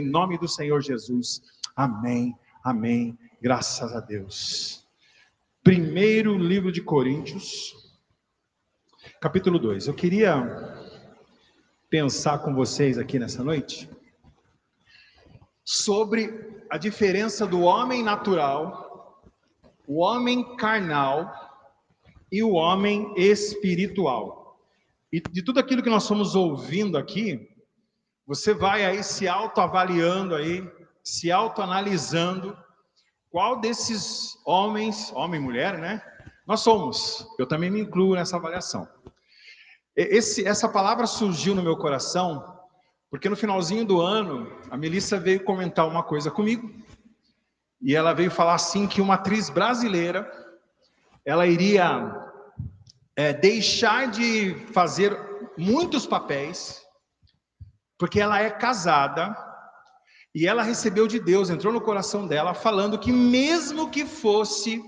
Em nome do Senhor Jesus. Amém. Amém. Graças a Deus. Primeiro livro de Coríntios, capítulo 2. Eu queria pensar com vocês aqui nessa noite sobre a diferença do homem natural, o homem carnal e o homem espiritual. E de tudo aquilo que nós estamos ouvindo aqui, você vai aí se autoavaliando aí, se autoanalisando qual desses homens, homem e mulher, né? Nós somos. Eu também me incluo nessa avaliação. Esse, essa palavra surgiu no meu coração porque no finalzinho do ano a Melissa veio comentar uma coisa comigo e ela veio falar assim que uma atriz brasileira ela iria é, deixar de fazer muitos papéis porque ela é casada e ela recebeu de Deus, entrou no coração dela, falando que mesmo que fosse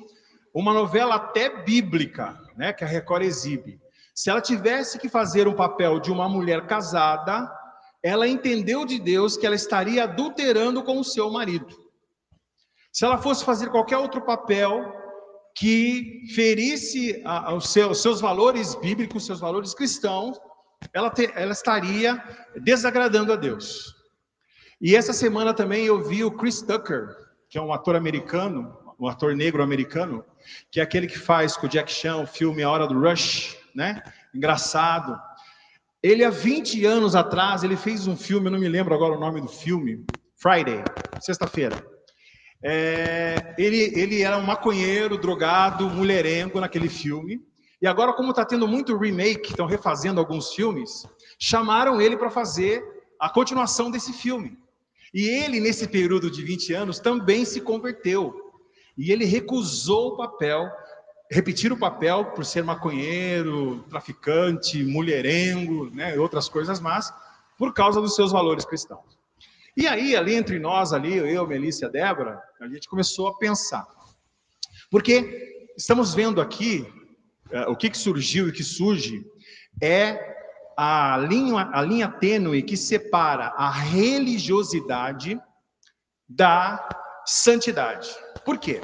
uma novela até bíblica, né, que a Record exibe, se ela tivesse que fazer um papel de uma mulher casada, ela entendeu de Deus que ela estaria adulterando com o seu marido. Se ela fosse fazer qualquer outro papel que ferisse os seus, seus valores bíblicos, seus valores cristãos, ela, te, ela estaria desagradando a Deus. E essa semana também eu vi o Chris Tucker, que é um ator americano, um ator negro americano, que é aquele que faz com o Jack Chan o filme A Hora do Rush, né? Engraçado. Ele há 20 anos atrás, ele fez um filme, eu não me lembro agora o nome do filme, Friday, sexta-feira. É, ele, ele era um maconheiro, drogado, mulherengo naquele filme. E agora, como está tendo muito remake, estão refazendo alguns filmes, chamaram ele para fazer a continuação desse filme. E ele, nesse período de 20 anos, também se converteu. E ele recusou o papel, repetir o papel por ser maconheiro, traficante, mulherengo, né, outras coisas más, por causa dos seus valores cristãos. E aí, ali entre nós, ali, eu, Melissa e Débora, a gente começou a pensar. Porque estamos vendo aqui o que, que surgiu e que surge é a linha, a linha tênue que separa a religiosidade da santidade. Por quê?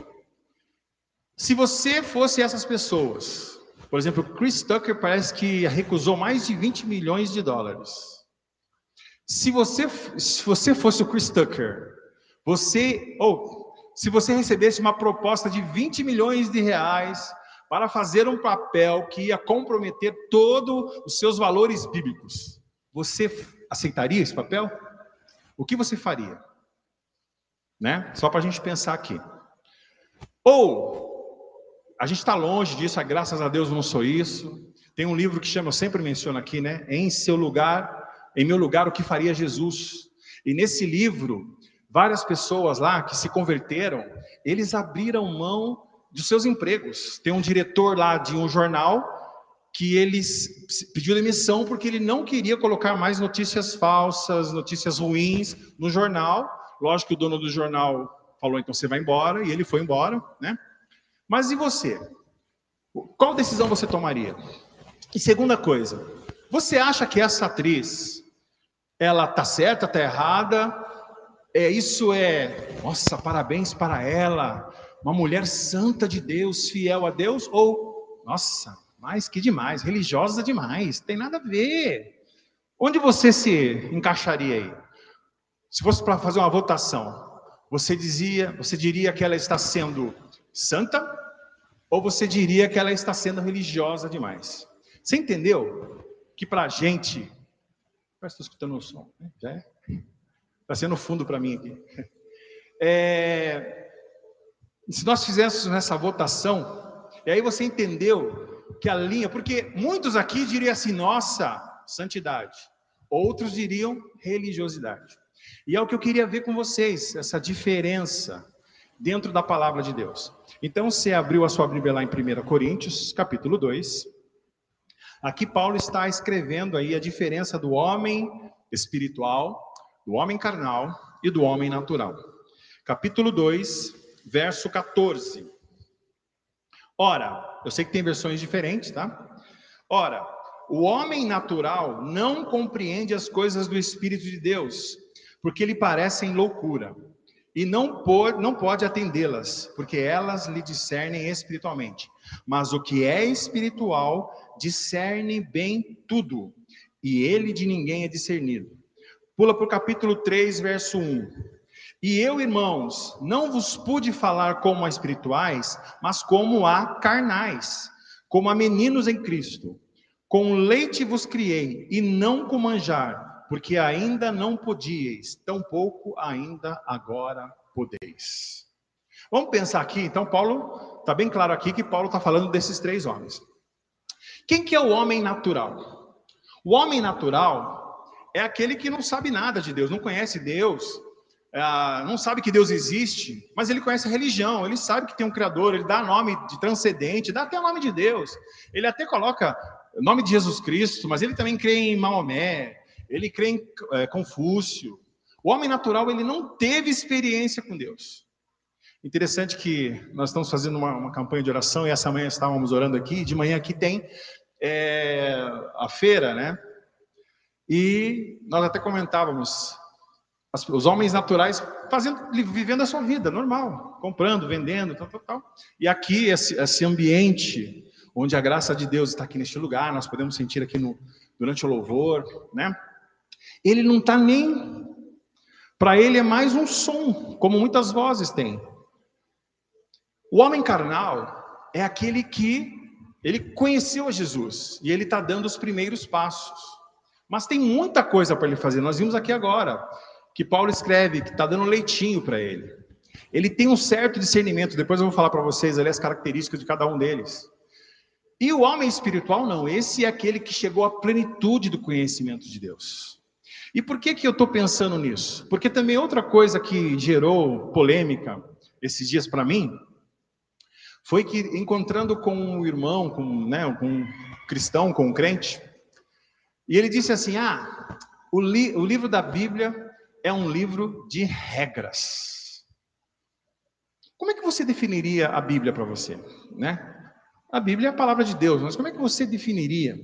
Se você fosse essas pessoas, por exemplo, Chris Tucker parece que recusou mais de 20 milhões de dólares. Se você, se você fosse o Chris Tucker, você, ou se você recebesse uma proposta de 20 milhões de reais para fazer um papel que ia comprometer todos os seus valores bíblicos. Você aceitaria esse papel? O que você faria? Né? Só para a gente pensar aqui. Ou, a gente está longe disso, graças a Deus não sou isso. Tem um livro que chama, eu sempre menciono aqui, né? Em seu lugar, em meu lugar, o que faria Jesus? E nesse livro, várias pessoas lá que se converteram, eles abriram mão de seus empregos. Tem um diretor lá de um jornal que ele pediu demissão porque ele não queria colocar mais notícias falsas, notícias ruins no jornal. Lógico que o dono do jornal falou, então você vai embora, e ele foi embora, né? Mas e você? Qual decisão você tomaria? E segunda coisa, você acha que essa atriz, ela tá certa, tá errada? É, isso é, nossa, parabéns para ela uma mulher santa de Deus, fiel a Deus, ou, nossa, mais que demais, religiosa demais, tem nada a ver. Onde você se encaixaria aí? Se fosse para fazer uma votação, você dizia, você diria que ela está sendo santa ou você diria que ela está sendo religiosa demais? Você entendeu que para a gente, parece que estou escutando o som, né? já é? Está sendo fundo para mim aqui. É, se nós fizéssemos essa votação, e aí você entendeu que a linha, porque muitos aqui diriam assim, nossa, santidade. Outros diriam religiosidade. E é o que eu queria ver com vocês, essa diferença dentro da palavra de Deus. Então, você abriu a sua Bíblia lá em 1 Coríntios, capítulo 2. Aqui Paulo está escrevendo aí a diferença do homem espiritual, do homem carnal e do homem natural. Capítulo 2, verso 14. Ora, eu sei que tem versões diferentes, tá? Ora, o homem natural não compreende as coisas do Espírito de Deus, porque lhe parecem loucura, e não pode, não pode atendê-las, porque elas lhe discernem espiritualmente. Mas o que é espiritual discerne bem tudo, e ele de ninguém é discernido. Pula para o capítulo 3, verso 1. E eu, irmãos, não vos pude falar como a espirituais, mas como a carnais, como a meninos em Cristo. Com leite vos criei, e não com manjar, porque ainda não podíeis, tampouco ainda agora podeis. Vamos pensar aqui, então, Paulo, está bem claro aqui que Paulo está falando desses três homens. Quem que é o homem natural? O homem natural é aquele que não sabe nada de Deus, não conhece Deus, é, não sabe que Deus existe, mas ele conhece a religião, ele sabe que tem um Criador, ele dá nome de transcendente, dá até o nome de Deus, ele até coloca o nome de Jesus Cristo, mas ele também crê em Maomé, ele crê em é, Confúcio. O homem natural, ele não teve experiência com Deus. Interessante que nós estamos fazendo uma, uma campanha de oração e essa manhã estávamos orando aqui, de manhã aqui tem é, a feira, né? E nós até comentávamos, os homens naturais fazendo, vivendo a sua vida normal, comprando, vendendo, tal, tal, tal. E aqui esse, esse ambiente onde a graça de Deus está aqui neste lugar, nós podemos sentir aqui no, durante o louvor, né? Ele não está nem. Para ele é mais um som, como muitas vozes têm. O homem carnal é aquele que ele conheceu a Jesus e ele está dando os primeiros passos. Mas tem muita coisa para ele fazer. Nós vimos aqui agora que Paulo escreve que está dando leitinho para ele. Ele tem um certo discernimento. Depois eu vou falar para vocês ali as características de cada um deles. E o homem espiritual não. Esse é aquele que chegou à plenitude do conhecimento de Deus. E por que que eu estou pensando nisso? Porque também outra coisa que gerou polêmica esses dias para mim foi que encontrando com um irmão, com, né, com um cristão, com um crente, e ele disse assim: Ah, o, li o livro da Bíblia é um livro de regras. Como é que você definiria a Bíblia para você, né? A Bíblia é a palavra de Deus, mas como é que você definiria?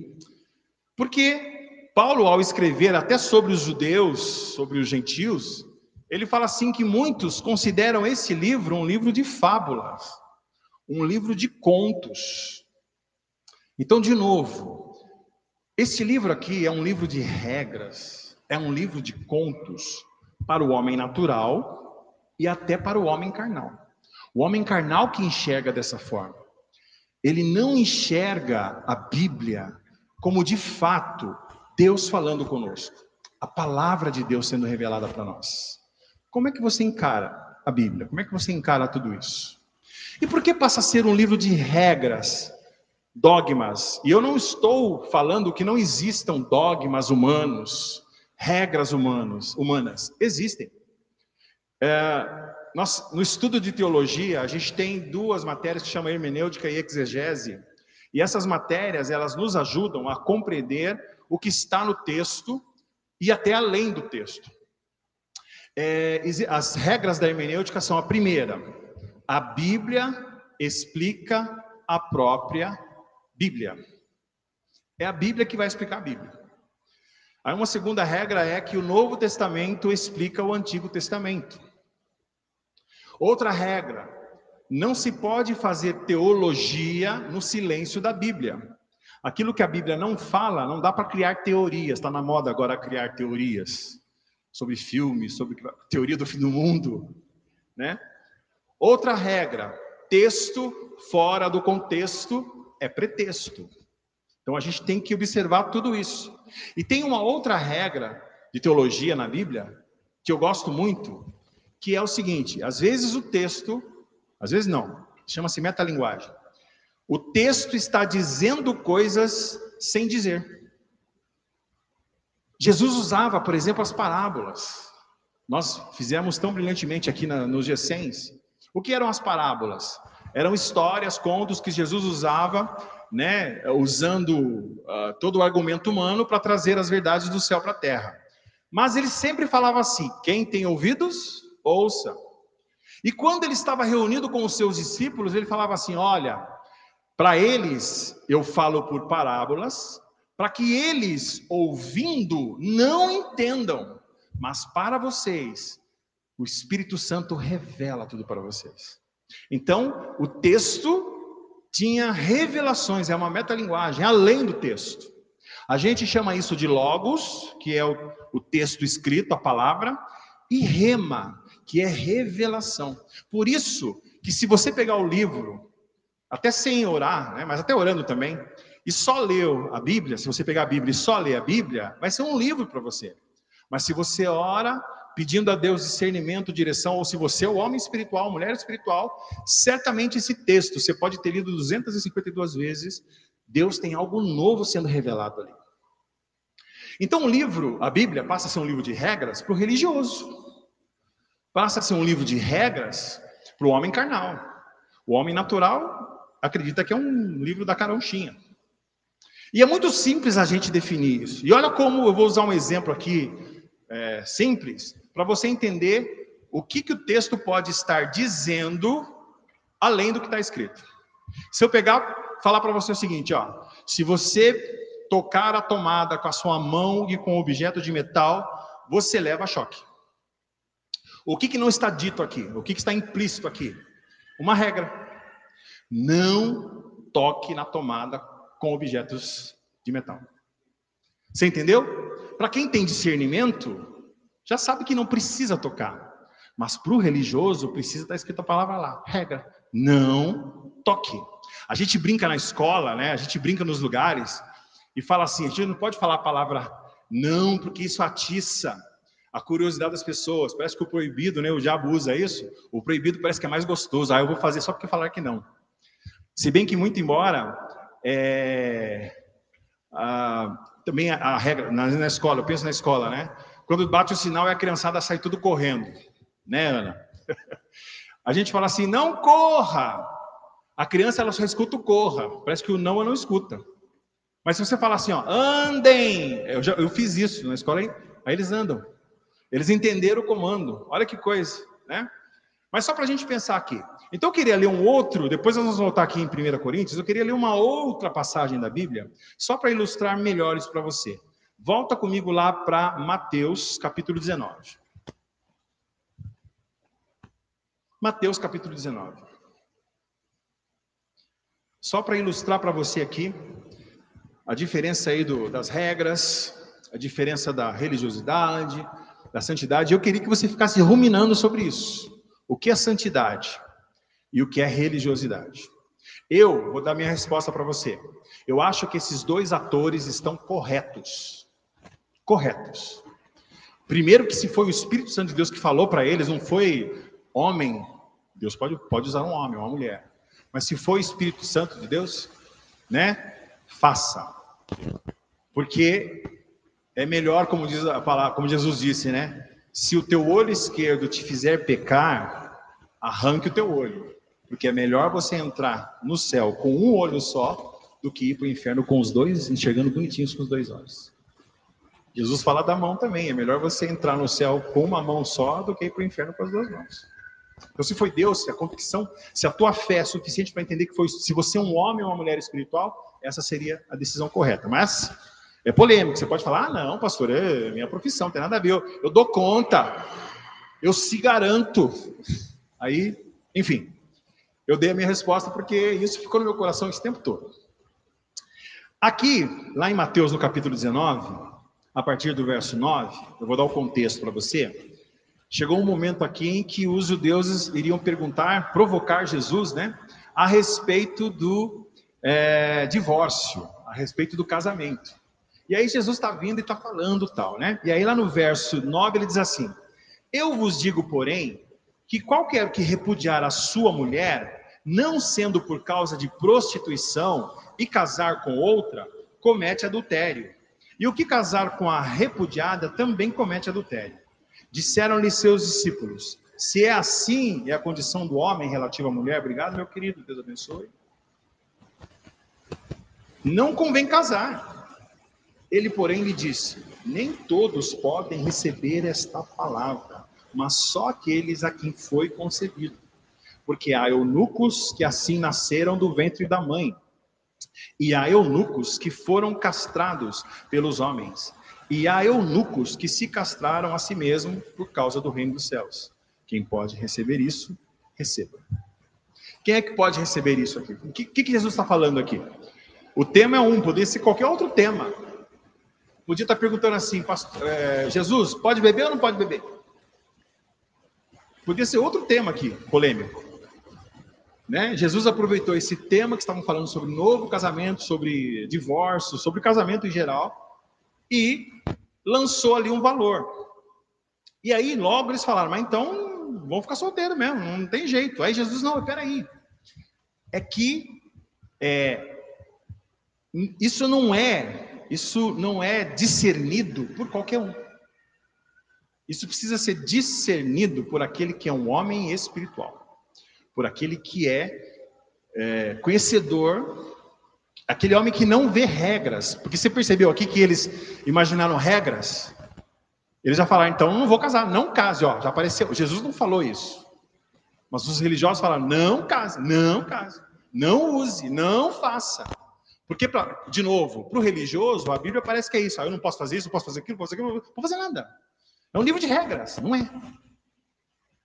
Porque Paulo, ao escrever até sobre os judeus, sobre os gentios, ele fala assim que muitos consideram esse livro um livro de fábulas, um livro de contos. Então, de novo, esse livro aqui é um livro de regras, é um livro de contos para o homem natural e até para o homem carnal. O homem carnal que enxerga dessa forma ele não enxerga a Bíblia como de fato Deus falando conosco, a palavra de Deus sendo revelada para nós. Como é que você encara a Bíblia? Como é que você encara tudo isso? E por que passa a ser um livro de regras, dogmas? E eu não estou falando que não existam dogmas humanos, regras humanos, humanas. Existem. É, nós, no estudo de teologia, a gente tem duas matérias que chamam hermenêutica e exegese. E essas matérias, elas nos ajudam a compreender o que está no texto e até além do texto. É, as regras da hermenêutica são a primeira: a Bíblia explica a própria Bíblia. É a Bíblia que vai explicar a Bíblia. Aí uma segunda regra é que o Novo Testamento explica o Antigo Testamento. Outra regra: não se pode fazer teologia no silêncio da Bíblia. Aquilo que a Bíblia não fala, não dá para criar teorias. Está na moda agora criar teorias sobre filmes, sobre teoria do fim do mundo, né? Outra regra: texto fora do contexto é pretexto. Então a gente tem que observar tudo isso. E tem uma outra regra de teologia na Bíblia que eu gosto muito, que é o seguinte: às vezes o texto, às vezes não, chama-se metalinguagem. O texto está dizendo coisas sem dizer. Jesus usava, por exemplo, as parábolas. Nós fizemos tão brilhantemente aqui na, nos Gessens. O que eram as parábolas? Eram histórias, contos que Jesus usava, né, usando uh, todo o argumento humano para trazer as verdades do céu para a terra. Mas ele sempre falava assim: quem tem ouvidos, ouça. E quando ele estava reunido com os seus discípulos, ele falava assim: Olha, para eles eu falo por parábolas, para que eles, ouvindo, não entendam, Mas para vocês, o Espírito Santo revela tudo para vocês. Então, o texto tinha revelações, é uma metalinguagem, além do texto. A gente chama isso de logos, que é o, o texto escrito, a palavra, e rema, que é revelação. Por isso que se você pegar o livro, até sem orar, né, mas até orando também, e só ler a Bíblia, se você pegar a Bíblia e só ler a Bíblia, vai ser um livro para você. Mas se você ora pedindo a Deus discernimento, direção, ou se você é o homem espiritual, mulher espiritual, certamente esse texto você pode ter lido 252 vezes, Deus tem algo novo sendo revelado ali. Então o livro, a Bíblia, passa a ser um livro de regras para o religioso. Passa a ser um livro de regras para o homem carnal. O homem natural acredita que é um livro da caronchinha. E é muito simples a gente definir isso. E olha como eu vou usar um exemplo aqui é, simples para você entender o que, que o texto pode estar dizendo além do que está escrito. Se eu pegar, falar para você o seguinte, ó, se você tocar a tomada com a sua mão e com objeto de metal, você leva choque. O que, que não está dito aqui? O que, que está implícito aqui? Uma regra: não toque na tomada com objetos de metal. Você entendeu? Para quem tem discernimento, já sabe que não precisa tocar. Mas para o religioso, precisa estar escrita a palavra lá, regra, não toque. A gente brinca na escola, né? A gente brinca nos lugares e fala assim, a gente não pode falar a palavra não, porque isso atiça a curiosidade das pessoas. Parece que o proibido, né? O diabo usa isso. O proibido parece que é mais gostoso. Ah, eu vou fazer só porque falar que não. Se bem que muito embora é, a, também a, a regra na, na escola, eu penso na escola, né? Quando bate o sinal, é a criançada sai tudo correndo. Né, Ana? A gente fala assim, não corra. A criança, ela só escuta o corra. Parece que o não, ela não escuta. Mas se você falar assim, ó, andem. Eu, já, eu fiz isso na escola, aí eles andam. Eles entenderam o comando. Olha que coisa, né? Mas só para a gente pensar aqui. Então eu queria ler um outro, depois nós vamos voltar aqui em 1 Coríntios, eu queria ler uma outra passagem da Bíblia, só para ilustrar melhores para você. Volta comigo lá para Mateus, capítulo 19. Mateus, capítulo 19. Só para ilustrar para você aqui a diferença aí do, das regras, a diferença da religiosidade, da santidade. Eu queria que você ficasse ruminando sobre isso. O que é santidade e o que é religiosidade? Eu vou dar minha resposta para você. Eu acho que esses dois atores estão corretos corretos. Primeiro, que se foi o Espírito Santo de Deus que falou para eles, não foi homem, Deus pode, pode usar um homem, uma mulher, mas se foi o Espírito Santo de Deus, né, faça, porque é melhor, como diz a palavra, como Jesus disse, né, se o teu olho esquerdo te fizer pecar, arranque o teu olho, porque é melhor você entrar no céu com um olho só do que ir para o inferno com os dois, enxergando bonitinhos com os dois olhos. Jesus fala da mão também. É melhor você entrar no céu com uma mão só do que ir para o inferno com as duas mãos. Então, se foi Deus, se a convicção, se a tua fé é suficiente para entender que foi, se você é um homem ou uma mulher espiritual, essa seria a decisão correta. Mas é polêmico. Você pode falar, ah, não, pastor, é minha profissão, não tem nada a ver. Eu, eu dou conta. Eu se garanto. Aí, enfim, eu dei a minha resposta porque isso ficou no meu coração esse tempo todo. Aqui, lá em Mateus, no capítulo 19, a partir do verso 9, eu vou dar o contexto para você. Chegou um momento aqui em que os judeus iriam perguntar, provocar Jesus, né, a respeito do é, divórcio, a respeito do casamento. E aí Jesus está vindo e está falando tal, né? E aí lá no verso 9 ele diz assim: Eu vos digo, porém, que qualquer que repudiar a sua mulher, não sendo por causa de prostituição e casar com outra, comete adultério. E o que casar com a repudiada também comete adultério. Disseram-lhe seus discípulos: Se é assim, é a condição do homem relativa à mulher. Obrigado, meu querido, Deus abençoe. Não convém casar. Ele, porém, lhe disse: Nem todos podem receber esta palavra, mas só aqueles a quem foi concedido. Porque há eunucos que assim nasceram do ventre da mãe e há eunucos que foram castrados pelos homens, e há eunucos que se castraram a si mesmos por causa do reino dos céus. Quem pode receber isso, receba. Quem é que pode receber isso aqui? O que, que Jesus está falando aqui? O tema é um, poderia ser qualquer outro tema. Podia estar perguntando assim, é, Jesus, pode beber ou não pode beber? Podia ser outro tema aqui, polêmico. Né? Jesus aproveitou esse tema que estavam falando sobre novo casamento, sobre divórcio, sobre casamento em geral, e lançou ali um valor. E aí logo eles falaram, mas então vão ficar solteiros mesmo, não tem jeito. Aí Jesus, não, peraí. É que é, isso não é, isso não é discernido por qualquer um. Isso precisa ser discernido por aquele que é um homem espiritual por aquele que é, é conhecedor, aquele homem que não vê regras. Porque você percebeu aqui que eles imaginaram regras? Eles já falaram, então não vou casar, não case, ó, já apareceu. Jesus não falou isso. Mas os religiosos falaram, não case, não case, não use, não faça. Porque, pra, de novo, para o religioso, a Bíblia parece que é isso. Ah, eu não posso fazer isso, não posso fazer aquilo, não posso fazer aquilo, não vou fazer nada. É um livro de regras, não é?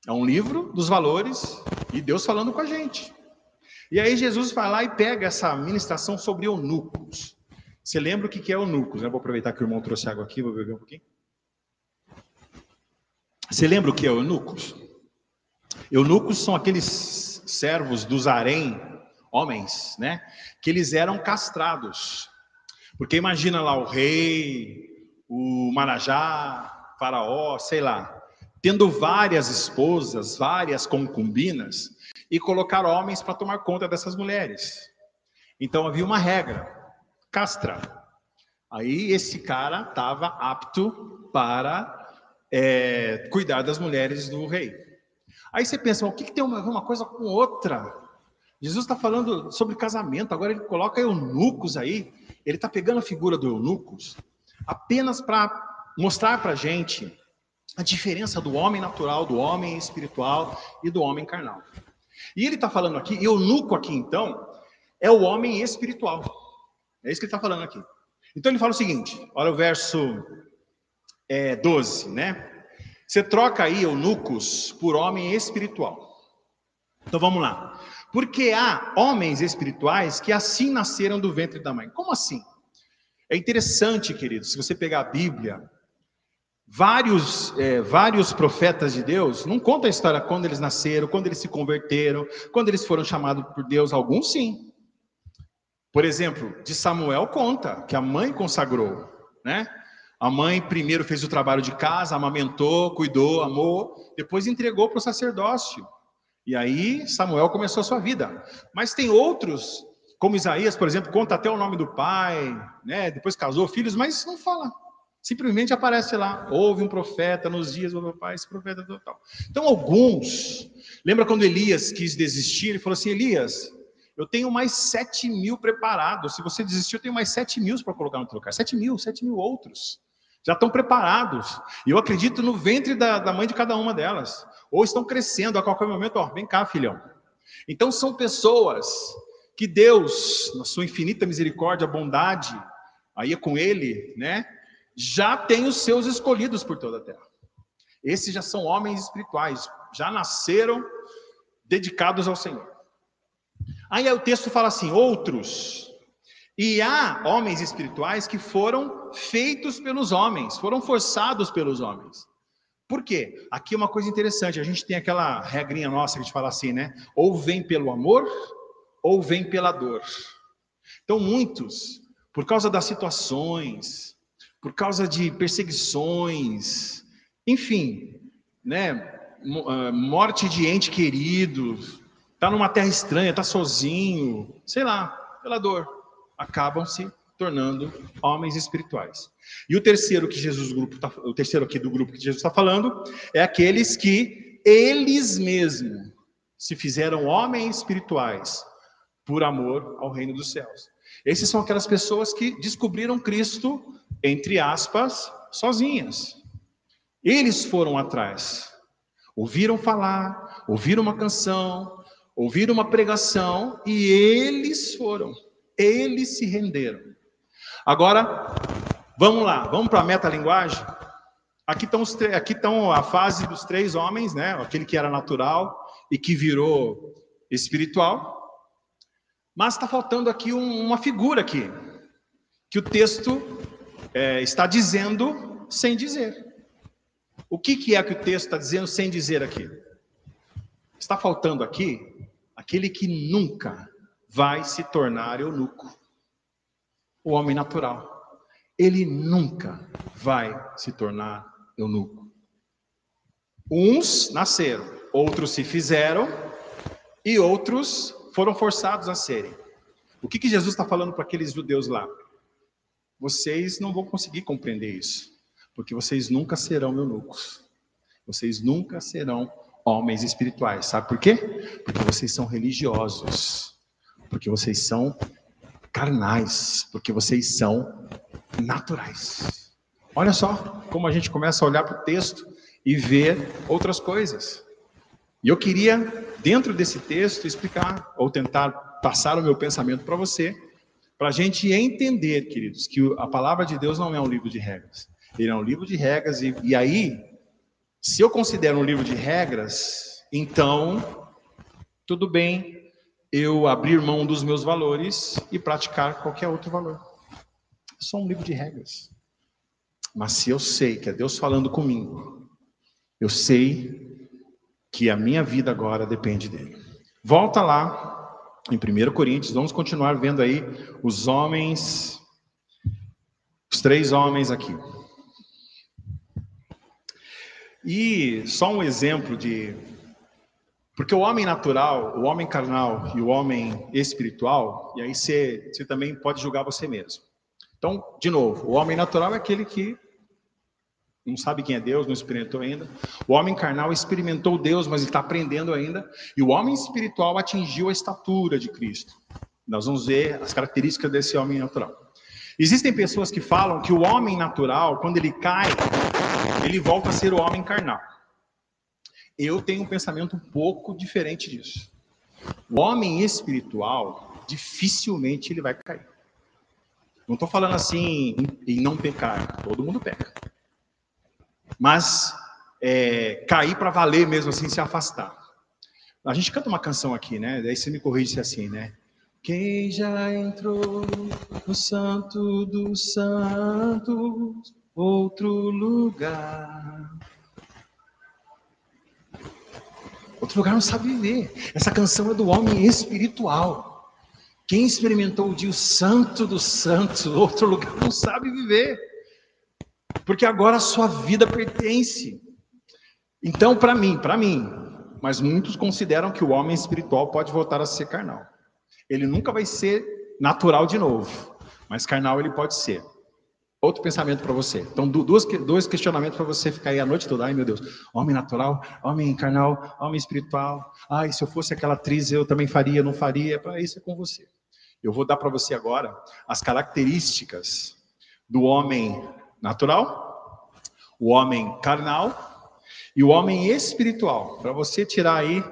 É um livro dos valores e Deus falando com a gente. E aí Jesus vai lá e pega essa ministração sobre eunucos. Você lembra o que é eunucos? Eu vou aproveitar que o irmão trouxe água aqui, vou beber um pouquinho. Você lembra o que é eunucos? Eunucos são aqueles servos dos harém, homens, né? Que eles eram castrados. Porque imagina lá o rei, o marajá, faraó, sei lá tendo várias esposas, várias concubinas, e colocar homens para tomar conta dessas mulheres. Então havia uma regra: castra. Aí esse cara estava apto para é, cuidar das mulheres do rei. Aí você pensa, o que, que tem uma, uma coisa com outra? Jesus está falando sobre casamento, agora ele coloca eunucos aí. Ele está pegando a figura do eunucos apenas para mostrar para a gente a diferença do homem natural, do homem espiritual e do homem carnal. E ele está falando aqui, eunuco aqui então, é o homem espiritual. É isso que ele está falando aqui. Então ele fala o seguinte, olha o verso é, 12, né? Você troca aí eunucos por homem espiritual. Então vamos lá. Porque há homens espirituais que assim nasceram do ventre da mãe. Como assim? É interessante, queridos, se você pegar a Bíblia, Vários, é, vários profetas de Deus não contam a história quando eles nasceram, quando eles se converteram, quando eles foram chamados por Deus, alguns sim. Por exemplo, de Samuel conta que a mãe consagrou, né? A mãe primeiro fez o trabalho de casa, amamentou, cuidou, amou, depois entregou para o sacerdócio. E aí Samuel começou a sua vida. Mas tem outros, como Isaías, por exemplo, conta até o nome do pai, né? Depois casou filhos, mas não fala Simplesmente aparece lá, houve um profeta nos dias do meu pai, esse profeta total. Então, alguns, lembra quando Elias quis desistir? Ele falou assim: Elias, eu tenho mais sete mil preparados. Se você desistir, eu tenho mais sete mil para colocar no teu lugar. Sete mil, sete mil outros. Já estão preparados. E eu acredito no ventre da, da mãe de cada uma delas. Ou estão crescendo a qualquer momento. Ó, vem cá, filhão. Então, são pessoas que Deus, na sua infinita misericórdia, bondade, aí é com Ele, né? Já tem os seus escolhidos por toda a terra. Esses já são homens espirituais, já nasceram dedicados ao Senhor. Aí o texto fala assim: outros. E há homens espirituais que foram feitos pelos homens, foram forçados pelos homens. Por quê? Aqui é uma coisa interessante, a gente tem aquela regrinha nossa que a gente fala assim, né? Ou vem pelo amor, ou vem pela dor. Então, muitos, por causa das situações, por causa de perseguições, enfim, né? Ah, morte de ente querido, tá numa terra estranha, tá sozinho, sei lá, pela dor, acabam se tornando homens espirituais. E o terceiro que Jesus grupo tá, o terceiro aqui do grupo que Jesus está falando é aqueles que eles mesmos se fizeram homens espirituais por amor ao reino dos céus. Esses são aquelas pessoas que descobriram Cristo, entre aspas, sozinhas. Eles foram atrás. Ouviram falar, ouviram uma canção, ouviram uma pregação e eles foram. Eles se renderam. Agora, Vamos lá, vamos para a metalinguagem? Aqui estão, os, aqui estão a fase dos três homens, né? Aquele que era natural e que virou espiritual. Mas está faltando aqui um, uma figura aqui, que o texto é, está dizendo sem dizer. O que, que é que o texto está dizendo sem dizer aqui? Está faltando aqui aquele que nunca vai se tornar eunuco, o homem natural. Ele nunca vai se tornar eunuco. Uns nasceram, outros se fizeram e outros foram forçados a serem. O que, que Jesus está falando para aqueles judeus lá? Vocês não vão conseguir compreender isso, porque vocês nunca serão eunucos. Vocês nunca serão homens espirituais. Sabe por quê? Porque vocês são religiosos. Porque vocês são carnais. Porque vocês são naturais. Olha só como a gente começa a olhar para o texto e ver outras coisas. E eu queria, dentro desse texto, explicar ou tentar passar o meu pensamento para você, para a gente entender, queridos, que a palavra de Deus não é um livro de regras. Ele é um livro de regras, e, e aí, se eu considero um livro de regras, então, tudo bem eu abrir mão dos meus valores e praticar qualquer outro valor. É só um livro de regras. Mas se eu sei que é Deus falando comigo, eu sei que a minha vida agora depende dele. Volta lá em 1 Coríntios, vamos continuar vendo aí os homens, os três homens aqui. E só um exemplo de. Porque o homem natural, o homem carnal e o homem espiritual, e aí você, você também pode julgar você mesmo. Então, de novo, o homem natural é aquele que não sabe quem é Deus, não experimentou ainda. O homem carnal experimentou Deus, mas está aprendendo ainda. E o homem espiritual atingiu a estatura de Cristo. Nós vamos ver as características desse homem natural. Existem pessoas que falam que o homem natural, quando ele cai, ele volta a ser o homem carnal. Eu tenho um pensamento um pouco diferente disso. O homem espiritual, dificilmente ele vai cair. Não estou falando assim em não pecar, todo mundo peca. Mas é, cair para valer mesmo assim, se afastar. A gente canta uma canção aqui, né? Daí você me corrige assim, né? Quem já entrou no santo dos santos, outro lugar. Outro lugar não sabe viver. Essa canção é do homem espiritual. Quem experimentou o dia santo dos santos, outro lugar, não sabe viver. Porque agora a sua vida pertence. Então, para mim, para mim, mas muitos consideram que o homem espiritual pode voltar a ser carnal. Ele nunca vai ser natural de novo, mas carnal ele pode ser. Outro pensamento para você. Então, dois, dois questionamentos para você ficar aí a noite toda. Ai, meu Deus. Homem natural, homem carnal, homem espiritual. Ai, se eu fosse aquela atriz, eu também faria, não faria. Para isso é com você. Eu vou dar para você agora as características do homem natural, o homem carnal e o homem espiritual, para você tirar aí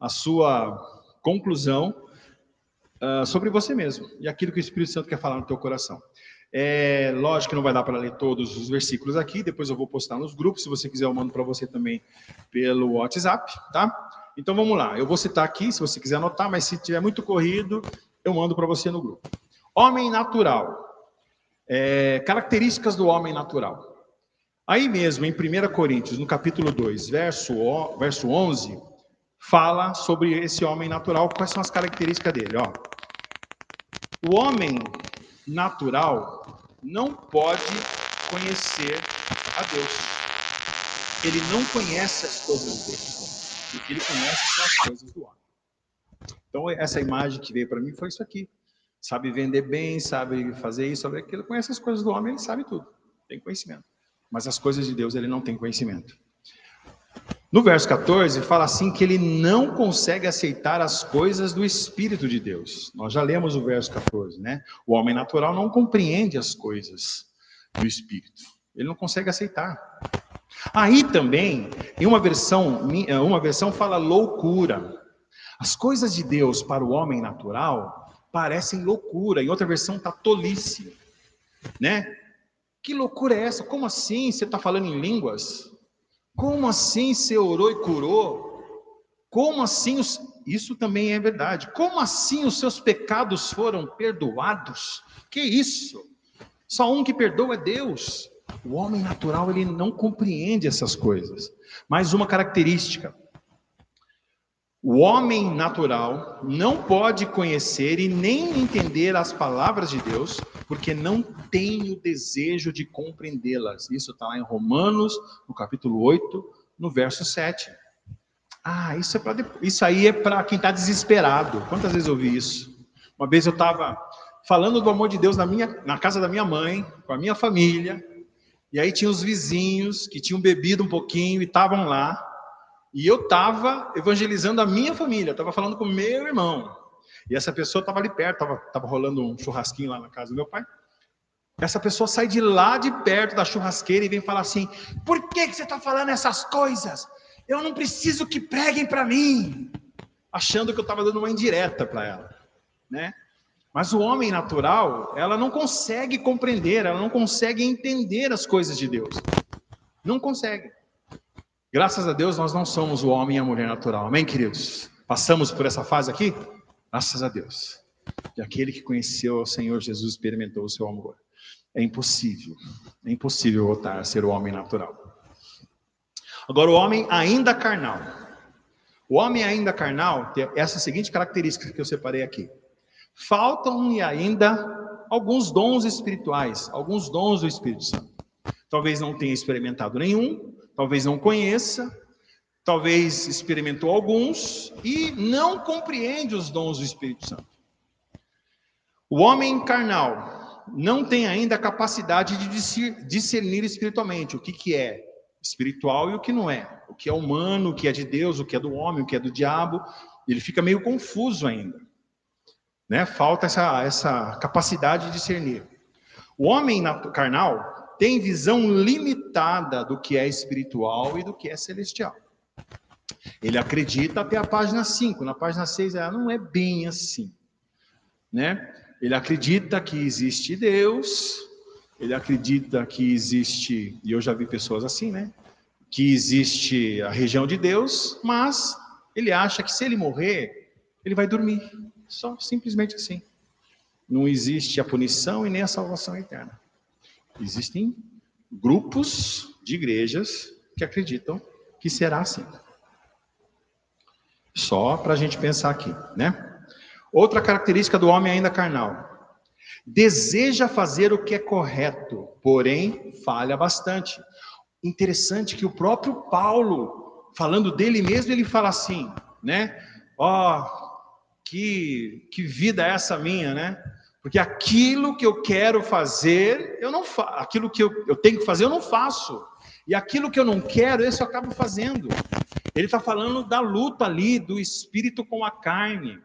a sua conclusão uh, sobre você mesmo e aquilo que o Espírito Santo quer falar no teu coração. É, lógico que não vai dar para ler todos os versículos aqui, depois eu vou postar nos grupos, se você quiser eu mando para você também pelo WhatsApp, tá? Então vamos lá, eu vou citar aqui, se você quiser anotar, mas se tiver muito corrido, eu mando para você no grupo. Homem natural. É, características do homem natural. Aí mesmo, em 1 Coríntios, no capítulo 2, verso, verso 11, fala sobre esse homem natural, quais são as características dele. Ó. O homem natural não pode conhecer a Deus. Ele não conhece as coisas dele. O que ele conhece são as coisas do homem. Então, essa imagem que veio para mim foi isso aqui. Sabe vender bem, sabe fazer isso, sabe aquilo. Conhece as coisas do homem, ele sabe tudo. Tem conhecimento. Mas as coisas de Deus ele não tem conhecimento. No verso 14, fala assim que ele não consegue aceitar as coisas do Espírito de Deus. Nós já lemos o verso 14, né? O homem natural não compreende as coisas do Espírito. Ele não consegue aceitar. Aí também, em uma versão, uma versão fala loucura. As coisas de Deus para o homem natural parecem loucura. Em outra versão está tolice, né? Que loucura é essa? Como assim você está falando em línguas? Como assim você orou e curou? Como assim os... Isso também é verdade. Como assim os seus pecados foram perdoados? Que isso? Só um que perdoa é Deus. O homem natural ele não compreende essas coisas. Mais uma característica: o homem natural não pode conhecer e nem entender as palavras de Deus, porque não tem o desejo de compreendê-las. Isso está lá em Romanos, no capítulo 8, no verso 7. Ah, isso, é pra, isso aí é para quem está desesperado. Quantas vezes eu ouvi isso? Uma vez eu estava falando do amor de Deus na, minha, na casa da minha mãe, com a minha família, e aí tinha os vizinhos que tinham bebido um pouquinho e estavam lá. E eu estava evangelizando a minha família, estava falando com meu irmão. E essa pessoa estava ali perto, estava rolando um churrasquinho lá na casa do meu pai. Essa pessoa sai de lá de perto da churrasqueira e vem falar assim: por que, que você está falando essas coisas? Eu não preciso que preguem para mim. Achando que eu estava dando uma indireta para ela. Né? Mas o homem natural, ela não consegue compreender, ela não consegue entender as coisas de Deus. Não consegue. Graças a Deus, nós não somos o homem e a mulher natural. Amém, queridos? Passamos por essa fase aqui? Graças a Deus. E aquele que conheceu o Senhor Jesus experimentou o seu amor. É impossível, é impossível voltar a ser o homem natural. Agora, o homem ainda carnal. O homem ainda carnal tem essa seguinte característica que eu separei aqui. Faltam-lhe ainda alguns dons espirituais, alguns dons do Espírito Santo. Talvez não tenha experimentado nenhum, talvez não conheça, talvez experimentou alguns e não compreende os dons do Espírito Santo. O homem carnal não tem ainda a capacidade de discernir espiritualmente o que, que é espiritual e o que não é, o que é humano, o que é de Deus, o que é do homem, o que é do diabo. Ele fica meio confuso ainda. Né? Falta essa, essa capacidade de discernir. O homem carnal tem visão limitada do que é espiritual e do que é celestial. Ele acredita até a página 5, na página 6 ela não é bem assim, né? Ele acredita que existe Deus, ele acredita que existe, e eu já vi pessoas assim, né? Que existe a região de Deus, mas ele acha que se ele morrer, ele vai dormir. Só simplesmente assim. Não existe a punição e nem a salvação eterna. Existem grupos de igrejas que acreditam que será assim. Só para a gente pensar aqui, né? Outra característica do homem ainda carnal. Deseja fazer o que é correto, porém falha bastante. Interessante que o próprio Paulo, falando dele mesmo, ele fala assim, né? Ó, oh, que, que vida é essa minha, né? Porque aquilo que eu quero fazer, eu não faço. Aquilo que eu, eu tenho que fazer, eu não faço. E aquilo que eu não quero, esse eu acabo fazendo. Ele está falando da luta ali, do espírito com a carne.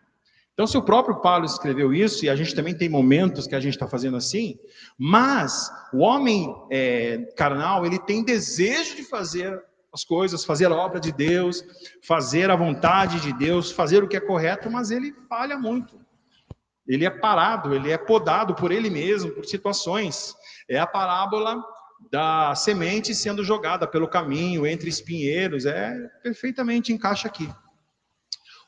Então, se o próprio Paulo escreveu isso, e a gente também tem momentos que a gente está fazendo assim, mas o homem é, carnal, ele tem desejo de fazer as coisas, fazer a obra de Deus, fazer a vontade de Deus, fazer o que é correto, mas ele falha muito. Ele é parado, ele é podado por ele mesmo, por situações. É a parábola da semente sendo jogada pelo caminho entre espinheiros, é perfeitamente encaixa aqui.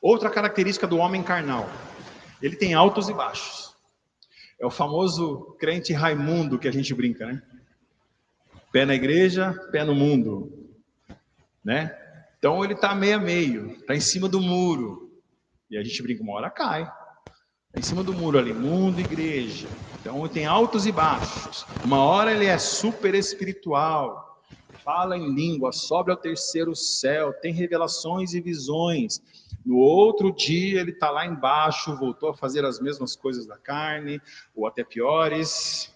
Outra característica do homem carnal, ele tem altos e baixos. É o famoso crente Raimundo que a gente brinca, né? Pé na igreja, pé no mundo, né? Então ele está meio a meio, está em cima do muro. E a gente brinca, uma hora cai em cima do muro ali, mundo, igreja. Então tem altos e baixos. Uma hora ele é super espiritual, fala em língua, sobe ao terceiro céu, tem revelações e visões. No outro dia ele está lá embaixo, voltou a fazer as mesmas coisas da carne, ou até piores.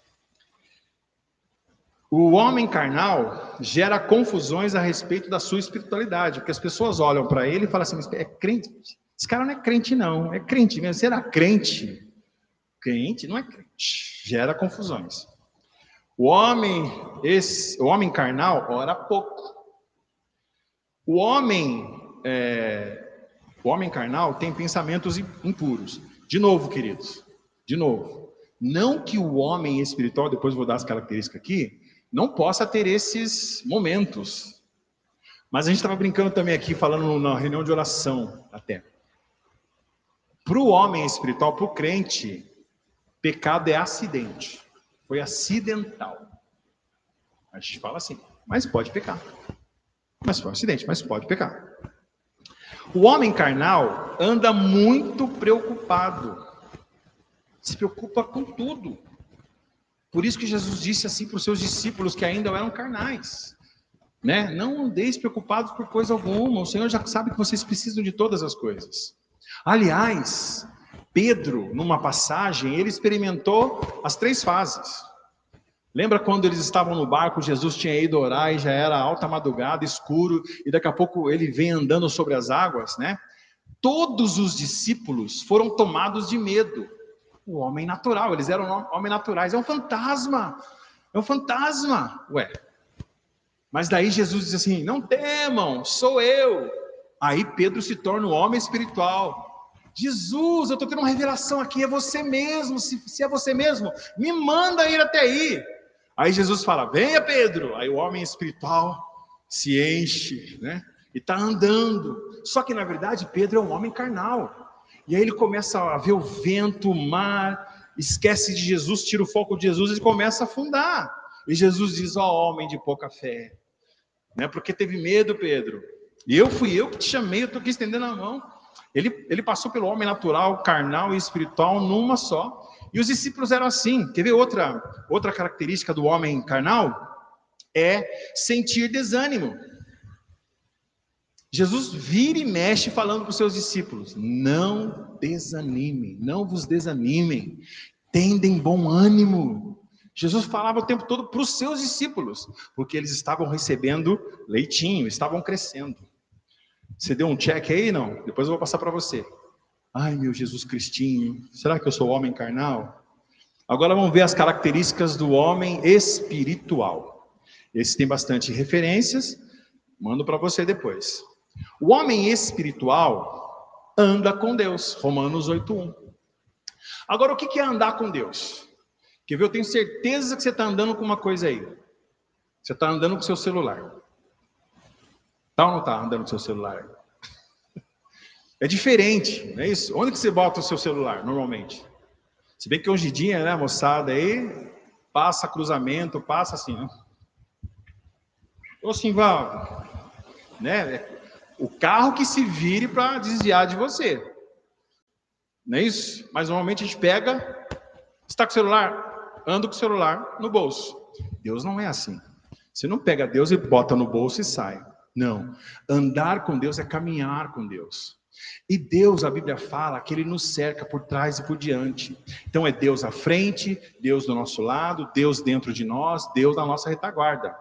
O homem carnal gera confusões a respeito da sua espiritualidade, porque as pessoas olham para ele e falam assim: é crente, esse cara não é crente, não. É crente mesmo. Será crente? Crente não é crente. Gera confusões. O homem, esse, o homem carnal, ora pouco. O homem, é, o homem carnal tem pensamentos impuros. De novo, queridos, de novo. Não que o homem espiritual, depois vou dar as características aqui, não possa ter esses momentos. Mas a gente estava brincando também aqui, falando na reunião de oração até. Para o homem espiritual, para o crente, pecado é acidente. Foi acidental. A gente fala assim, mas pode pecar. Mas foi um acidente, mas pode pecar. O homem carnal anda muito preocupado. Se preocupa com tudo. Por isso que Jesus disse assim para os seus discípulos que ainda eram carnais. Né? Não andeis preocupados por coisa alguma. O Senhor já sabe que vocês precisam de todas as coisas. Aliás, Pedro, numa passagem, ele experimentou as três fases. Lembra quando eles estavam no barco, Jesus tinha ido orar e já era alta madrugada, escuro, e daqui a pouco ele vem andando sobre as águas, né? Todos os discípulos foram tomados de medo. O homem natural, eles eram homens naturais, é um fantasma. É um fantasma. Ué. Mas daí Jesus diz assim: "Não temam, sou eu". Aí Pedro se torna o homem espiritual. Jesus, eu estou tendo uma revelação aqui, é você mesmo. Se, se é você mesmo, me manda ir até aí. Aí Jesus fala: Venha, Pedro. Aí o homem espiritual se enche, né? E está andando. Só que na verdade Pedro é um homem carnal. E aí ele começa a ver o vento, o mar, esquece de Jesus, tira o foco de Jesus e começa a afundar. E Jesus diz: Ó oh, homem de pouca fé, né? Porque teve medo, Pedro. E eu fui eu que te chamei, eu estou aqui estendendo a mão. Ele, ele passou pelo homem natural, carnal e espiritual numa só. E os discípulos eram assim. Quer ver outra, outra característica do homem carnal? É sentir desânimo. Jesus vira e mexe falando para os seus discípulos: não desanimem, não vos desanimem, tendem bom ânimo. Jesus falava o tempo todo para os seus discípulos, porque eles estavam recebendo leitinho, estavam crescendo. Você deu um check aí? Não? Depois eu vou passar para você. Ai, meu Jesus Cristinho, será que eu sou homem carnal? Agora vamos ver as características do homem espiritual. Esse tem bastante referências, mando para você depois. O homem espiritual anda com Deus, Romanos 8:1. Agora o que é andar com Deus? Quer ver? Eu tenho certeza que você está andando com uma coisa aí. Você está andando com seu celular. Tá ou não está andando com seu celular? É diferente, não é isso? Onde que você bota o seu celular, normalmente? Se bem que hoje em dia, né, moçada, aí passa cruzamento, passa assim, né? Ou assim, vai, né? O carro que se vire para desviar de você. Não é isso? Mas normalmente a gente pega, está com o celular, anda com o celular no bolso. Deus não é assim. Você não pega Deus e bota no bolso e sai. Não. Andar com Deus é caminhar com Deus. E Deus, a Bíblia fala que Ele nos cerca por trás e por diante. Então é Deus à frente, Deus do nosso lado, Deus dentro de nós, Deus na nossa retaguarda,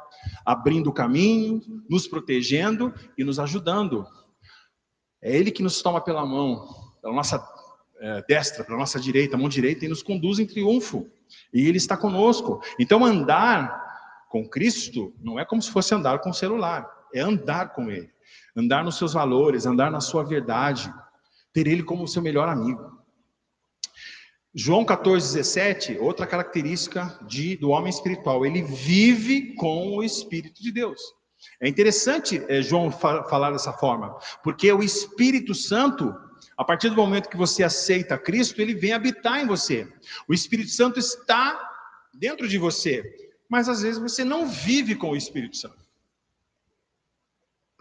abrindo o caminho, nos protegendo e nos ajudando. É Ele que nos toma pela mão, pela nossa é, destra, pela nossa direita, mão direita, e nos conduz em triunfo. E Ele está conosco. Então andar com Cristo não é como se fosse andar com o celular, é andar com Ele andar nos seus valores, andar na sua verdade, ter Ele como seu melhor amigo. João 14, 17, outra característica de, do homem espiritual, ele vive com o Espírito de Deus. É interessante é, João fa falar dessa forma, porque o Espírito Santo, a partir do momento que você aceita Cristo, ele vem habitar em você. O Espírito Santo está dentro de você, mas às vezes você não vive com o Espírito Santo.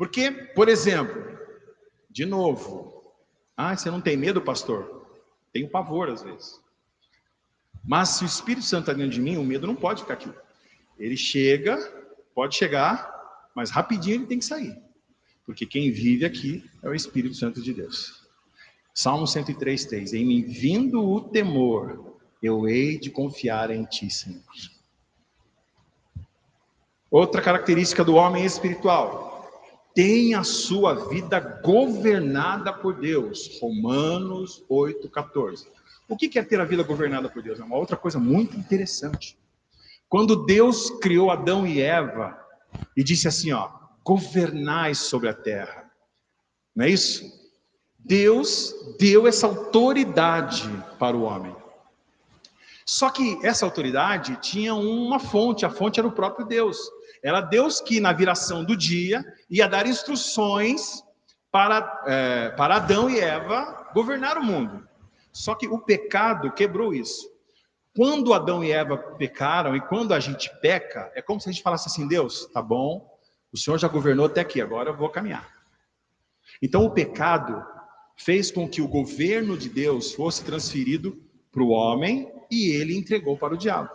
Porque, por exemplo, de novo, ah, você não tem medo, pastor? Tenho pavor às vezes. Mas se o Espírito Santo está dentro de mim, o medo não pode ficar aqui. Ele chega, pode chegar, mas rapidinho ele tem que sair. Porque quem vive aqui é o Espírito Santo de Deus. Salmo 103, 3. Em mim vindo o temor, eu hei de confiar em ti, Senhor. Outra característica do homem espiritual tem a sua vida governada por Deus. Romanos 8,14. O que é ter a vida governada por Deus? É uma outra coisa muito interessante. Quando Deus criou Adão e Eva e disse assim, ó, governais sobre a terra. Não é isso? Deus deu essa autoridade para o homem. Só que essa autoridade tinha uma fonte, a fonte era o próprio Deus. Era Deus que, na viração do dia, ia dar instruções para, é, para Adão e Eva governar o mundo. Só que o pecado quebrou isso. Quando Adão e Eva pecaram e quando a gente peca, é como se a gente falasse assim: Deus, tá bom, o Senhor já governou até aqui, agora eu vou caminhar. Então o pecado fez com que o governo de Deus fosse transferido para o homem e ele entregou para o diabo.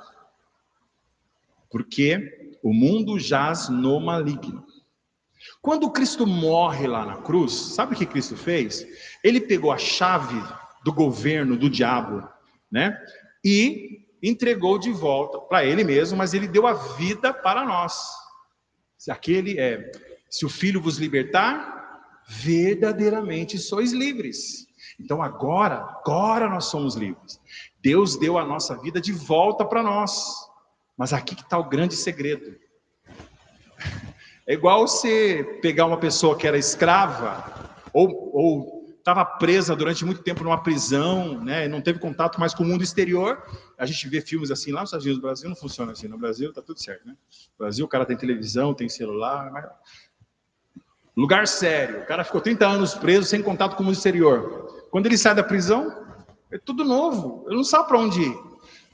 Porque o mundo jaz no maligno. Quando Cristo morre lá na cruz, sabe o que Cristo fez? Ele pegou a chave do governo do diabo, né? E entregou de volta para ele mesmo, mas ele deu a vida para nós. Se aquele é, se o filho vos libertar, verdadeiramente sois livres. Então agora, agora nós somos livres. Deus deu a nossa vida de volta para nós. Mas aqui que está o grande segredo. É igual você pegar uma pessoa que era escrava ou estava presa durante muito tempo numa prisão, né, não teve contato mais com o mundo exterior. A gente vê filmes assim lá nos Estados Unidos, no Brasil não funciona assim. No Brasil está tudo certo, né? No Brasil o cara tem televisão, tem celular. Mas... Lugar sério. O cara ficou 30 anos preso sem contato com o mundo exterior. Quando ele sai da prisão, é tudo novo. Ele não sabe para onde ir.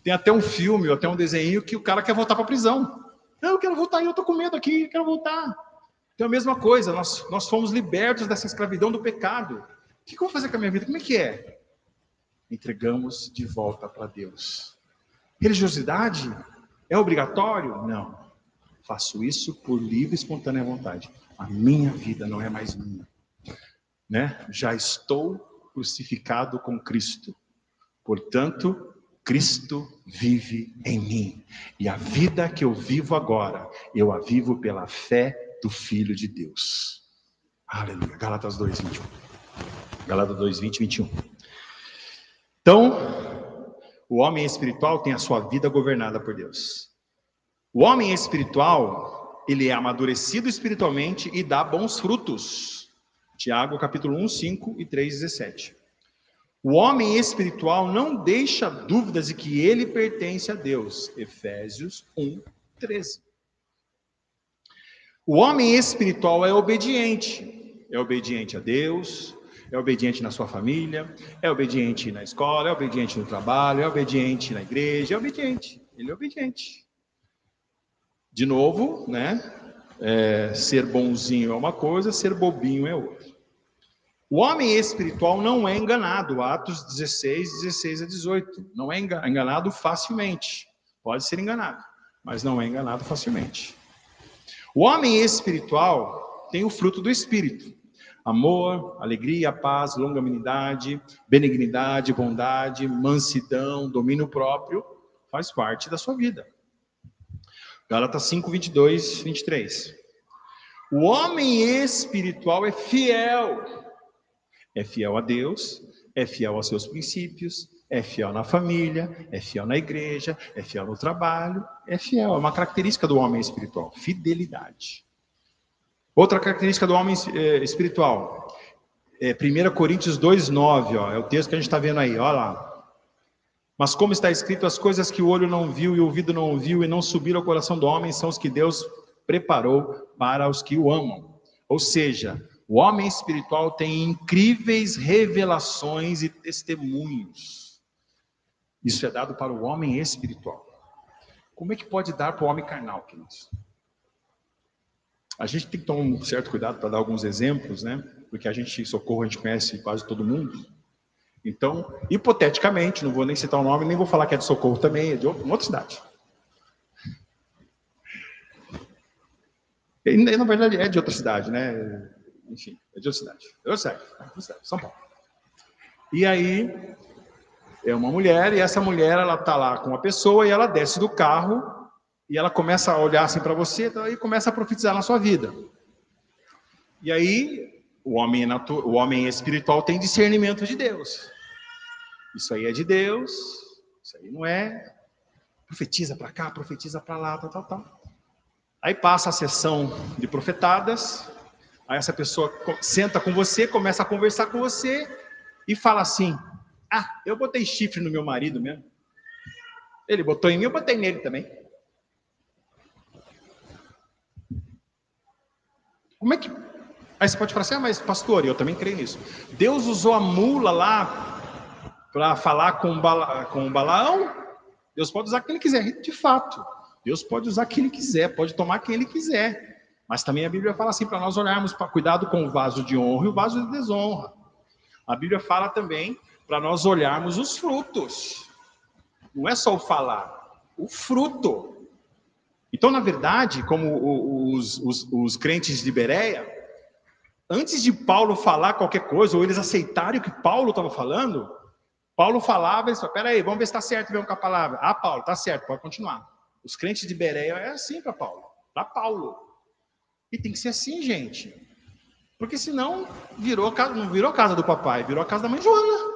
Tem até um filme, ou até um desenho que o cara quer voltar para a prisão. Não, eu quero voltar, eu estou com medo aqui, eu quero voltar. Então a mesma coisa, nós, nós fomos libertos dessa escravidão do pecado. O que eu vou fazer com a minha vida? Como é que é? Entregamos de volta para Deus. Religiosidade é obrigatório? Não. Faço isso por livre e espontânea vontade. A minha vida não é mais minha. Né? Já estou crucificado com Cristo. Portanto, Cristo vive em mim. E a vida que eu vivo agora, eu a vivo pela fé do Filho de Deus. Aleluia. Galatas 2, 21. Galatas 2, 20, 21. Então, o homem espiritual tem a sua vida governada por Deus. O homem espiritual, ele é amadurecido espiritualmente e dá bons frutos. Tiago, capítulo 1, 5 e 3, 17. O homem espiritual não deixa dúvidas de que ele pertence a Deus. Efésios 1, 13. O homem espiritual é obediente. É obediente a Deus, é obediente na sua família, é obediente na escola, é obediente no trabalho, é obediente na igreja, é obediente. Ele é obediente. De novo, né? É, ser bonzinho é uma coisa, ser bobinho é outra. O homem espiritual não é enganado, Atos 16, 16 a 18. Não é enganado facilmente. Pode ser enganado, mas não é enganado facilmente. O homem espiritual tem o fruto do espírito: amor, alegria, paz, longanimidade, benignidade, bondade, mansidão, domínio próprio, faz parte da sua vida. Gálatas 5, 22, 23. O homem espiritual é fiel é fiel a Deus, é fiel aos seus princípios, é fiel na família, é fiel na igreja, é fiel no trabalho, é fiel. É uma característica do homem espiritual, fidelidade. Outra característica do homem eh, espiritual, é 1 Coríntios 2,9, ó, é o texto que a gente está vendo aí, olha lá. Mas como está escrito, as coisas que o olho não viu e o ouvido não ouviu e não subiram ao coração do homem são os que Deus preparou para os que o amam. Ou seja, o homem espiritual tem incríveis revelações e testemunhos. Isso é dado para o homem espiritual. Como é que pode dar para o homem carnal, queridos? A gente tem que tomar um certo cuidado para dar alguns exemplos, né? Porque a gente, socorro, a gente conhece quase todo mundo. Então, hipoteticamente, não vou nem citar o nome, nem vou falar que é de socorro também, é de outra cidade. E, na verdade, é de outra cidade, né? Enfim, é de outra cidade. Outra cidade, é outra cidade, São Paulo. E aí, é uma mulher, e essa mulher, ela tá lá com uma pessoa, e ela desce do carro, e ela começa a olhar assim para você, então, e começa a profetizar na sua vida. E aí, o homem, o homem espiritual tem discernimento de Deus. Isso aí é de Deus, isso aí não é. Profetiza para cá, profetiza para lá, tal, tal, tal. Aí passa a sessão de profetadas, Aí essa pessoa senta com você, começa a conversar com você e fala assim: Ah, eu botei chifre no meu marido mesmo. Ele botou em mim, eu botei nele também. Como é que. Aí você pode falar assim, ah, mas pastor, eu também creio nisso. Deus usou a mula lá para falar com, Bala, com o Balaão. Deus pode usar quem ele quiser, de fato. Deus pode usar quem ele quiser, pode tomar quem ele quiser. Mas também a Bíblia fala assim para nós olharmos para cuidado com o vaso de honra e o vaso de desonra. A Bíblia fala também para nós olharmos os frutos. Não é só o falar, o fruto. Então, na verdade, como os, os, os crentes de Bereia, antes de Paulo falar qualquer coisa, ou eles aceitarem o que Paulo estava falando, Paulo falava, eles falavam, peraí, vamos ver se está certo mesmo com a palavra. Ah, Paulo, está certo, pode continuar. Os crentes de Bereia é assim para Paulo, para Paulo. E tem que ser assim, gente. Porque senão virou, não virou casa do papai, virou a casa da mãe Joana.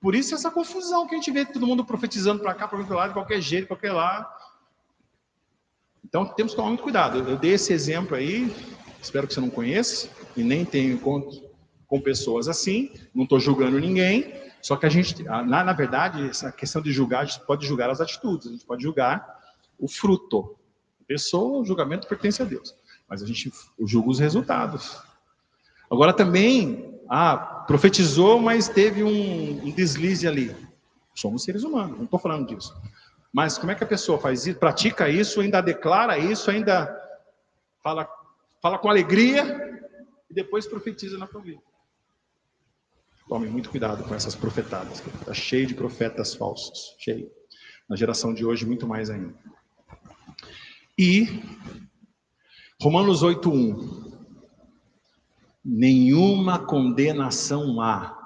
Por isso essa confusão que a gente vê todo mundo profetizando para cá, outro lado, de qualquer jeito, qualquer lado. Então temos que tomar muito cuidado. Eu dei esse exemplo aí, espero que você não conheça, e nem tenha encontro com pessoas assim, não estou julgando ninguém, só que a gente, na, na verdade, essa questão de julgar, a gente pode julgar as atitudes, a gente pode julgar o fruto. A pessoa, o julgamento pertence a Deus mas a gente julga os resultados. Agora também, ah, profetizou, mas teve um, um deslize ali. Somos seres humanos, não estou falando disso. Mas como é que a pessoa faz isso, pratica isso, ainda declara isso, ainda fala, fala com alegria e depois profetiza na vida? Tome muito cuidado com essas profetadas, está cheio de profetas falsos, cheio. Na geração de hoje, muito mais ainda. E Romanos 8:1 Nenhuma condenação há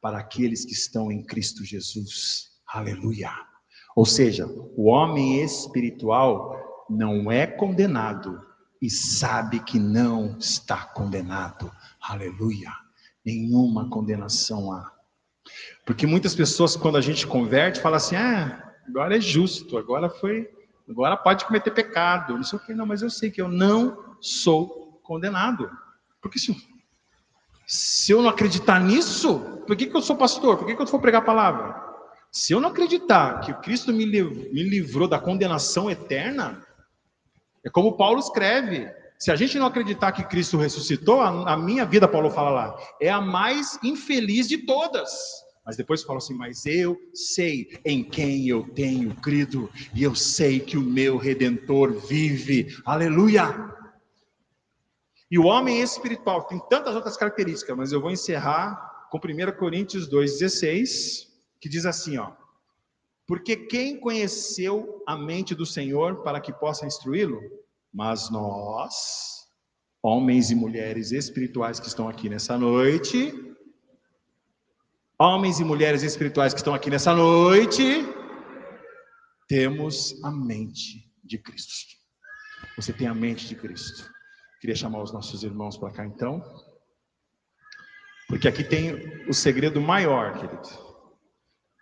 para aqueles que estão em Cristo Jesus. Aleluia. Ou seja, o homem espiritual não é condenado e sabe que não está condenado. Aleluia. Nenhuma condenação há. Porque muitas pessoas, quando a gente converte, falam assim: ah, agora é justo, agora foi Agora pode cometer pecado, não sei o que, não, mas eu sei que eu não sou condenado. Porque se, se eu não acreditar nisso, por que, que eu sou pastor? Por que, que eu vou pregar a palavra? Se eu não acreditar que Cristo me livrou, me livrou da condenação eterna, é como Paulo escreve. Se a gente não acreditar que Cristo ressuscitou, a, a minha vida, Paulo fala lá, é a mais infeliz de todas. Mas depois fala assim: Mas eu sei em quem eu tenho crido, e eu sei que o meu redentor vive. Aleluia! E o homem espiritual tem tantas outras características, mas eu vou encerrar com 1 Coríntios 2,16, que diz assim: ó. Porque quem conheceu a mente do Senhor para que possa instruí-lo? Mas nós, homens e mulheres espirituais que estão aqui nessa noite, homens e mulheres espirituais que estão aqui nessa noite, temos a mente de Cristo. Você tem a mente de Cristo. Queria chamar os nossos irmãos para cá então. Porque aqui tem o segredo maior, querido.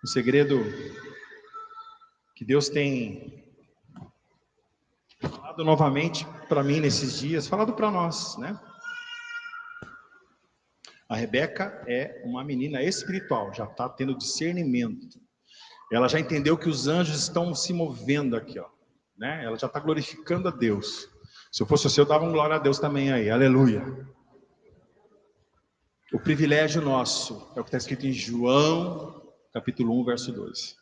O segredo que Deus tem falado novamente para mim nesses dias, falado para nós, né? A Rebeca é uma menina espiritual, já está tendo discernimento. Ela já entendeu que os anjos estão se movendo aqui, ó. Né? Ela já está glorificando a Deus. Se eu fosse você, eu dava um glória a Deus também aí. Aleluia. O privilégio nosso é o que está escrito em João, capítulo 1, verso 2.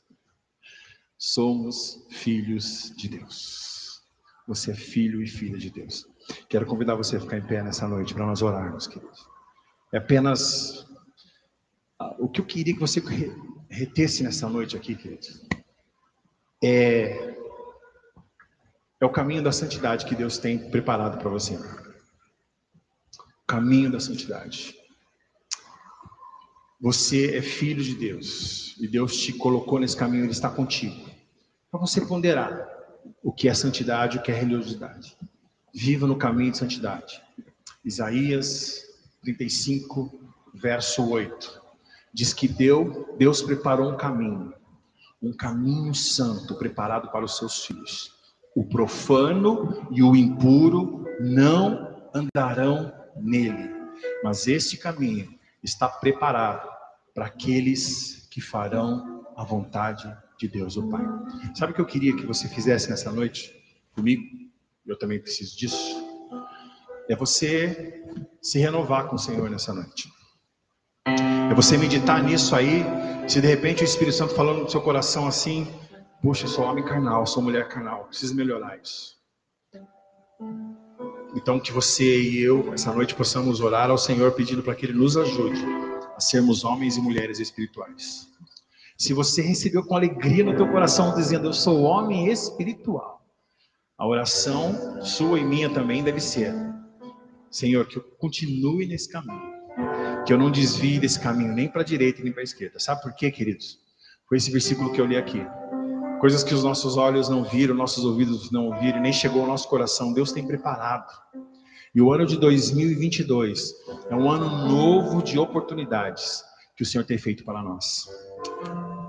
Somos filhos de Deus. Você é filho e filha de Deus. Quero convidar você a ficar em pé nessa noite para nós orarmos, queridos. É apenas ah, o que eu queria que você retesse nessa noite aqui, queridos. É, é o caminho da santidade que Deus tem preparado para você. O caminho da santidade. Você é filho de Deus e Deus te colocou nesse caminho, Ele está contigo. Para você ponderar o que é santidade, o que é religiosidade. Viva no caminho de santidade. Isaías 35, verso 8. Diz que Deus, Deus preparou um caminho, um caminho santo preparado para os seus filhos. O profano e o impuro não andarão nele, mas este caminho está preparado para aqueles que farão a vontade de Deus, o Pai. Sabe o que eu queria que você fizesse nessa noite comigo? Eu também preciso disso. É você se renovar com o Senhor nessa noite. É você meditar nisso aí. Se de repente o Espírito Santo falando no seu coração assim, puxa, sou homem carnal, sou mulher carnal, preciso melhorar isso. Então que você e eu essa noite possamos orar ao Senhor pedindo para que ele nos ajude a sermos homens e mulheres espirituais. Se você recebeu com alegria no teu coração dizendo eu sou homem espiritual, a oração sua e minha também deve ser: Senhor, que eu continue nesse caminho que eu não desvie desse caminho nem para a direita nem para a esquerda. Sabe por quê, queridos? Foi esse versículo que eu li aqui. Coisas que os nossos olhos não viram, nossos ouvidos não ouviram, nem chegou ao nosso coração. Deus tem preparado. E o ano de 2022 é um ano novo de oportunidades que o Senhor tem feito para nós.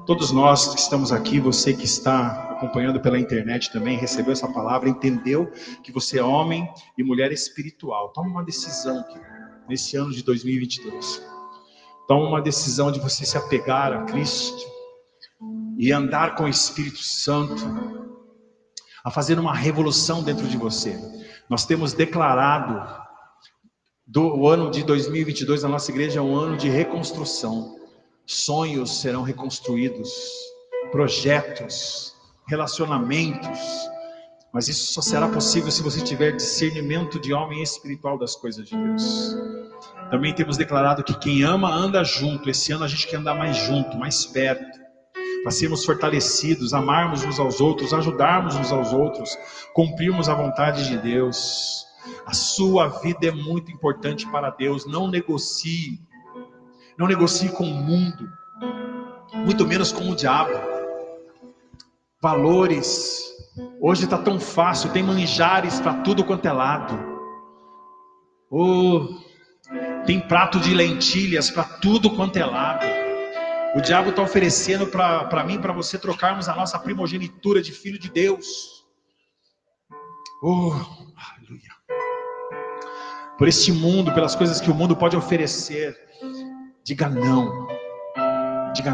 Todos nós que estamos aqui, você que está acompanhando pela internet também, recebeu essa palavra, entendeu que você é homem e mulher espiritual. Toma uma decisão, querido nesse ano de 2022. Toma uma decisão de você se apegar a Cristo e andar com o Espírito Santo, a fazer uma revolução dentro de você. Nós temos declarado do o ano de 2022 na nossa igreja é um ano de reconstrução. Sonhos serão reconstruídos, projetos, relacionamentos, mas isso só será possível se você tiver discernimento de homem espiritual das coisas de Deus. Também temos declarado que quem ama anda junto. Esse ano a gente quer andar mais junto, mais perto, para sermos fortalecidos, amarmos uns aos outros, ajudarmos uns aos outros, cumprirmos a vontade de Deus. A sua vida é muito importante para Deus. Não negocie, não negocie com o mundo, muito menos com o diabo. Valores Hoje está tão fácil, tem manjares para tudo quanto é lado. Oh, tem prato de lentilhas para tudo quanto é lado. O diabo está oferecendo para mim, para você trocarmos a nossa primogenitura de filho de Deus. Oh, aleluia. Por este mundo, pelas coisas que o mundo pode oferecer, diga não. Diga não.